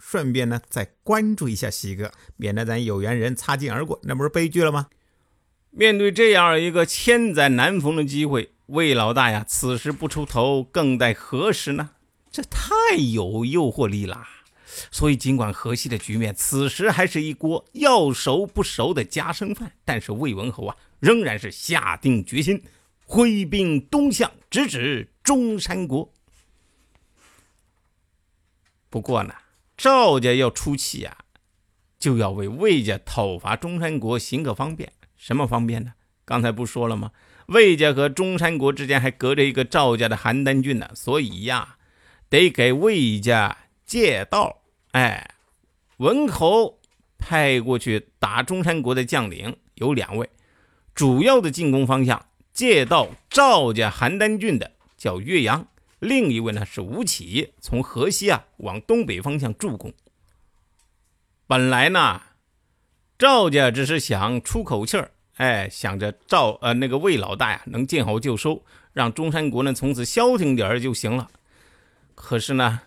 顺便呢，再关注一下西哥，免得咱有缘人擦肩而过，那不是悲剧了吗？面对这样一个千载难逢的机会，魏老大呀，此时不出头，更待何时呢？这太有诱惑力了。所以，尽管河西的局面此时还是一锅要熟不熟的夹生饭，但是魏文侯啊，仍然是下定决心，挥兵东向，直指中山国。不过呢。赵家要出气啊，就要为魏家讨伐中山国行个方便。什么方便呢？刚才不说了吗？魏家和中山国之间还隔着一个赵家的邯郸郡呢，所以呀，得给魏家借道。哎，文侯派过去打中山国的将领有两位，主要的进攻方向借道赵家邯郸郡的叫岳阳。另一位呢是吴起，从河西啊往东北方向助攻。本来呢，赵家只是想出口气儿，哎，想着赵呃那个魏老大呀能见好就收，让中山国呢从此消停点儿就行了。可是呢，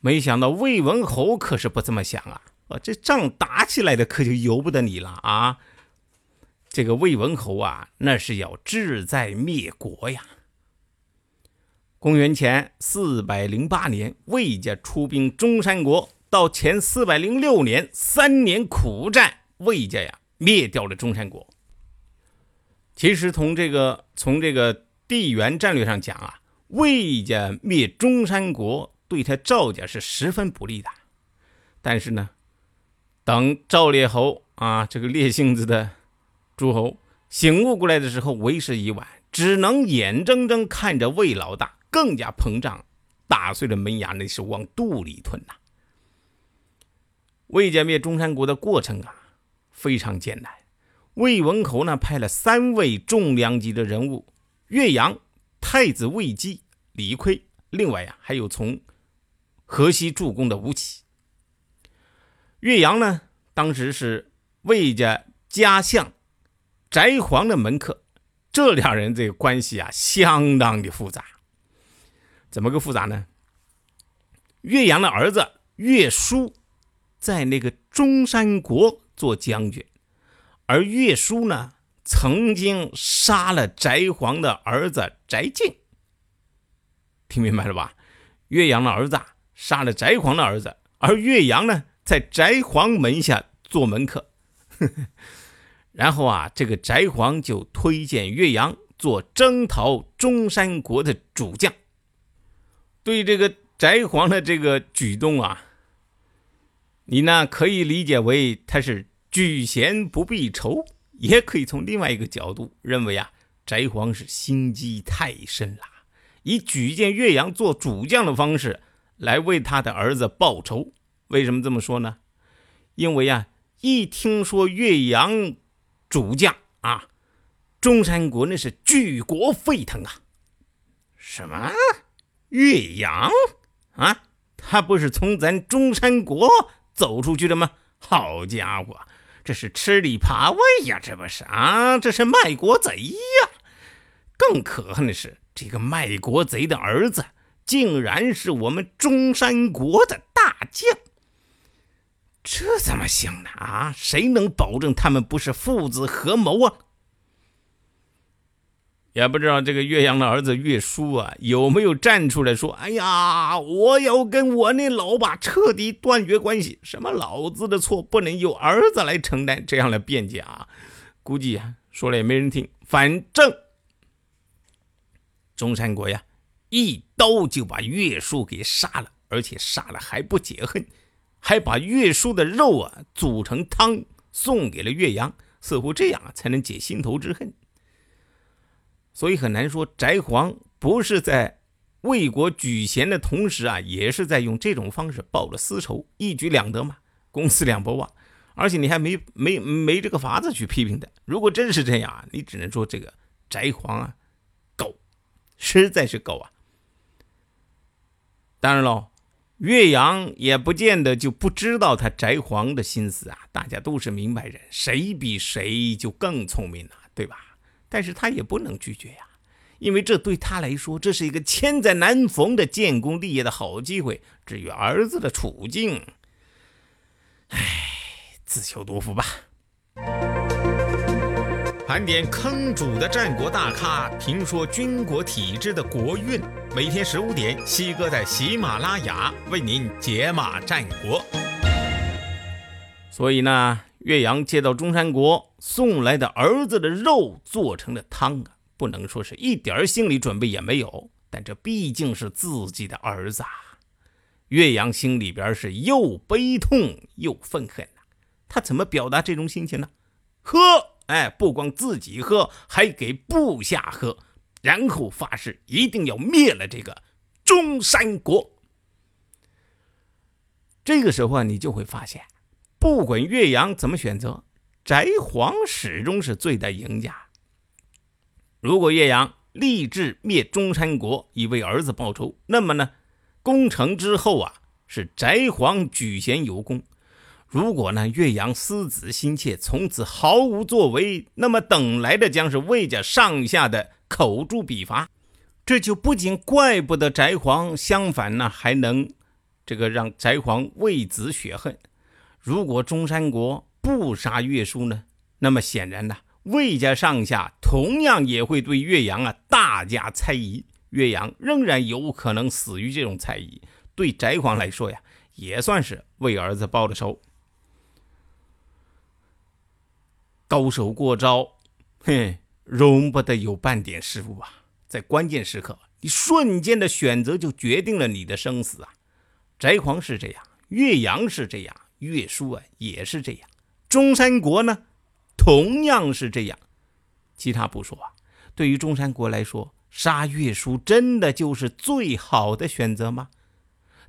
没想到魏文侯可是不这么想啊！啊，这仗打起来的可就由不得你了啊！这个魏文侯啊，那是要志在灭国呀。公元前四百零八年，魏家出兵中山国，到前四百零六年，三年苦战，魏家呀灭掉了中山国。其实从这个从这个地缘战略上讲啊，魏家灭中山国对他赵家是十分不利的。但是呢，等赵烈侯啊这个烈性子的诸侯醒悟过来的时候，为时已晚，只能眼睁睁看着魏老大。更加膨胀，打碎了门牙，那是往肚里吞呐。魏家灭中山国的过程啊，非常艰难。魏文侯呢，派了三位重量级的人物：岳阳、太子魏姬、李悝。另外呀，还有从河西助攻的吴起。岳阳呢，当时是魏家家相翟璜的门客，这两人这个关系啊，相当的复杂。怎么个复杂呢？岳阳的儿子岳叔在那个中山国做将军，而岳叔呢，曾经杀了翟璜的儿子翟敬。听明白了吧？岳阳的儿子杀了翟璜的儿子，而岳阳呢，在翟璜门下做门客。然后啊，这个翟璜就推荐岳阳做征讨中山国的主将。对这个翟璜的这个举动啊，你呢可以理解为他是举贤不避仇，也可以从另外一个角度认为啊，翟璜是心机太深了，以举荐岳阳做主将的方式来为他的儿子报仇。为什么这么说呢？因为啊，一听说岳阳主将啊，中山国那是举国沸腾啊！什么？岳阳啊，他不是从咱中山国走出去的吗？好家伙，这是吃里扒外呀！这不是啊，这是卖国贼呀！更可恨的是，这个卖国贼的儿子竟然是我们中山国的大将，这怎么行呢？啊，谁能保证他们不是父子合谋啊？也不知道这个岳阳的儿子岳叔啊，有没有站出来说：“哎呀，我要跟我那老爸彻底断绝关系，什么老子的错不能由儿子来承担？”这样的辩解啊，估计啊说了也没人听。反正中山国呀，一刀就把岳叔给杀了，而且杀了还不解恨，还把岳叔的肉啊煮成汤送给了岳阳，似乎这样啊才能解心头之恨。所以很难说，翟璜不是在为国举贤的同时啊，也是在用这种方式报了私仇，一举两得嘛，公私两不忘。而且你还没没没这个法子去批评他。如果真是这样啊，你只能说这个翟皇啊，狗，实在是狗啊。当然喽，岳阳也不见得就不知道他翟皇的心思啊。大家都是明白人，谁比谁就更聪明了，对吧？但是他也不能拒绝呀，因为这对他来说，这是一个千载难逢的建功立业的好机会。至于儿子的处境，唉。自求多福吧。盘点坑主的战国大咖，评说军国体制的国运。每天十五点，西哥在喜马拉雅为您解码战国。所以呢，岳阳接到中山国送来的儿子的肉做成了汤啊，不能说是一点心理准备也没有，但这毕竟是自己的儿子啊。岳阳心里边是又悲痛又愤恨。他怎么表达这种心情呢？喝，哎，不光自己喝，还给部下喝，然后发誓一定要灭了这个中山国。这个时候啊，你就会发现，不管岳阳怎么选择，翟皇始终是最大赢家。如果岳阳立志灭中山国，以为儿子报仇，那么呢，攻城之后啊，是翟皇举贤有功。如果呢，岳阳思子心切，从此毫无作为，那么等来的将是魏家上下的口诛笔伐。这就不仅怪不得翟皇，相反呢，还能这个让翟皇为子雪恨。如果中山国不杀岳叔呢，那么显然呢，魏家上下同样也会对岳阳啊大加猜疑，岳阳仍然有可能死于这种猜疑。对翟皇来说呀，也算是为儿子报了仇。高手过招，嘿，容不得有半点失误啊！在关键时刻，你瞬间的选择就决定了你的生死啊！翟皇是这样，岳阳是这样，岳书啊也是这样，中山国呢，同样是这样。其他不说啊，对于中山国来说，杀岳书真的就是最好的选择吗？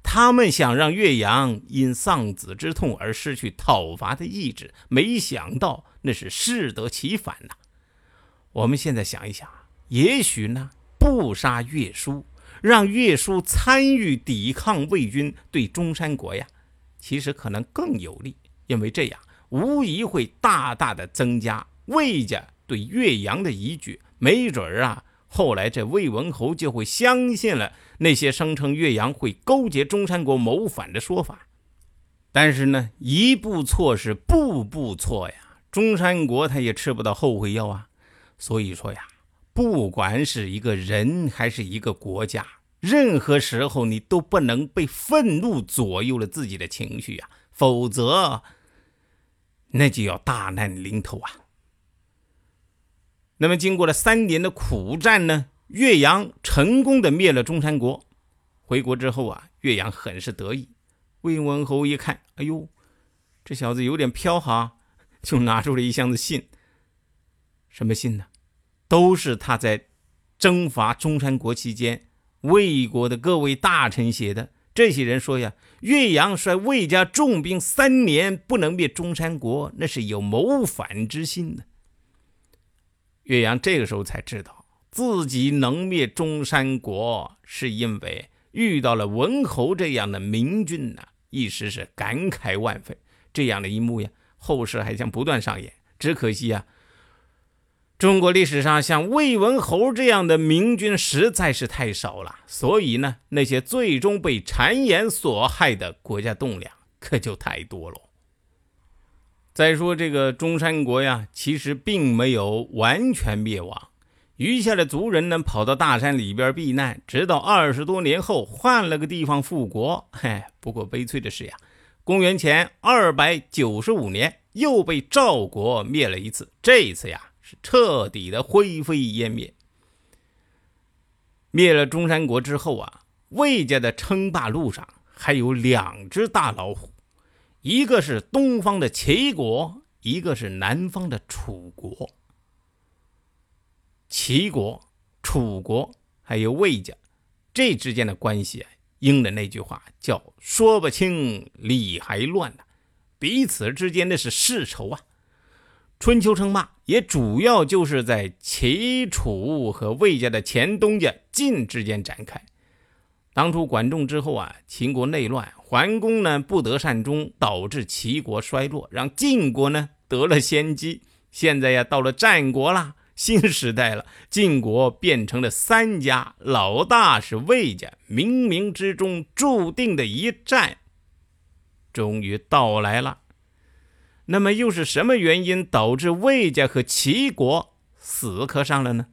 他们想让岳阳因丧子之痛而失去讨伐的意志，没想到那是适得其反呐。我们现在想一想，也许呢，不杀岳书，让岳书参与抵抗魏军，对中山国呀，其实可能更有利，因为这样无疑会大大的增加魏家对岳阳的依据，没准儿啊。后来，这魏文侯就会相信了那些声称岳阳会勾结中山国谋反的说法。但是呢，一步错是步步错呀，中山国他也吃不到后悔药啊。所以说呀，不管是一个人还是一个国家，任何时候你都不能被愤怒左右了自己的情绪呀，否则那就要大难临头啊。那么，经过了三年的苦战呢，岳阳成功的灭了中山国。回国之后啊，岳阳很是得意。魏文侯一看，哎呦，这小子有点飘哈，就拿出了一箱子信。什么信呢？都是他在征伐中山国期间，魏国的各位大臣写的。这些人说呀，岳阳率魏家重兵三年不能灭中山国，那是有谋反之心的。岳阳这个时候才知道，自己能灭中山国，是因为遇到了文侯这样的明君呐，一时是感慨万分。这样的一幕呀，后世还将不断上演。只可惜啊，中国历史上像魏文侯这样的明君实在是太少了，所以呢，那些最终被谗言所害的国家栋梁可就太多了。再说这个中山国呀，其实并没有完全灭亡，余下的族人呢，跑到大山里边避难，直到二十多年后换了个地方复国。嘿，不过悲催的是呀，公元前二百九十五年又被赵国灭了一次，这一次呀是彻底的灰飞烟灭。灭了中山国之后啊，魏家的称霸路上还有两只大老虎。一个是东方的齐国，一个是南方的楚国。齐国、楚国还有魏家，这之间的关系啊，应了那句话叫“说不清理还乱”呢。彼此之间的是世仇啊。春秋称霸也主要就是在齐楚和魏家的前东家晋之间展开。当初管仲之后啊，秦国内乱，桓公呢不得善终，导致齐国衰落，让晋国呢得了先机。现在呀，到了战国啦，新时代了，晋国变成了三家，老大是魏家，冥冥之中注定的一战，终于到来了。那么又是什么原因导致魏家和齐国死磕上了呢？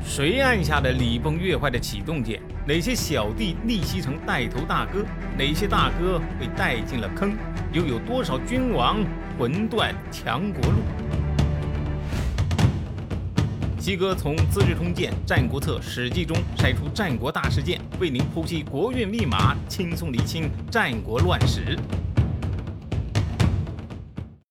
谁按下了礼崩乐坏的启动键？哪些小弟逆袭成带头大哥？哪些大哥被带进了坑？又有多少君王魂断强国路？西哥从《资治通鉴》《战国策》《史记》中筛出战国大事件，为您剖析国运密码，轻松理清战国乱史。